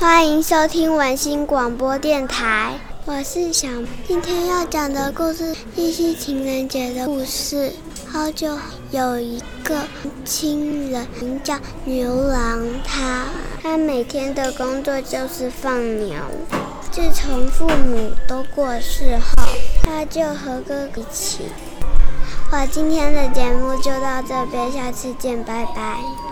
欢迎收听文心广播电台，我是小。今天要讲的故事《一夕情人节的故事》。好久有一个亲人名叫牛郎，他他每天的工作就是放牛。自从父母都过世后，他就和哥哥一起。我今天的节目就到这边，下次见，拜拜。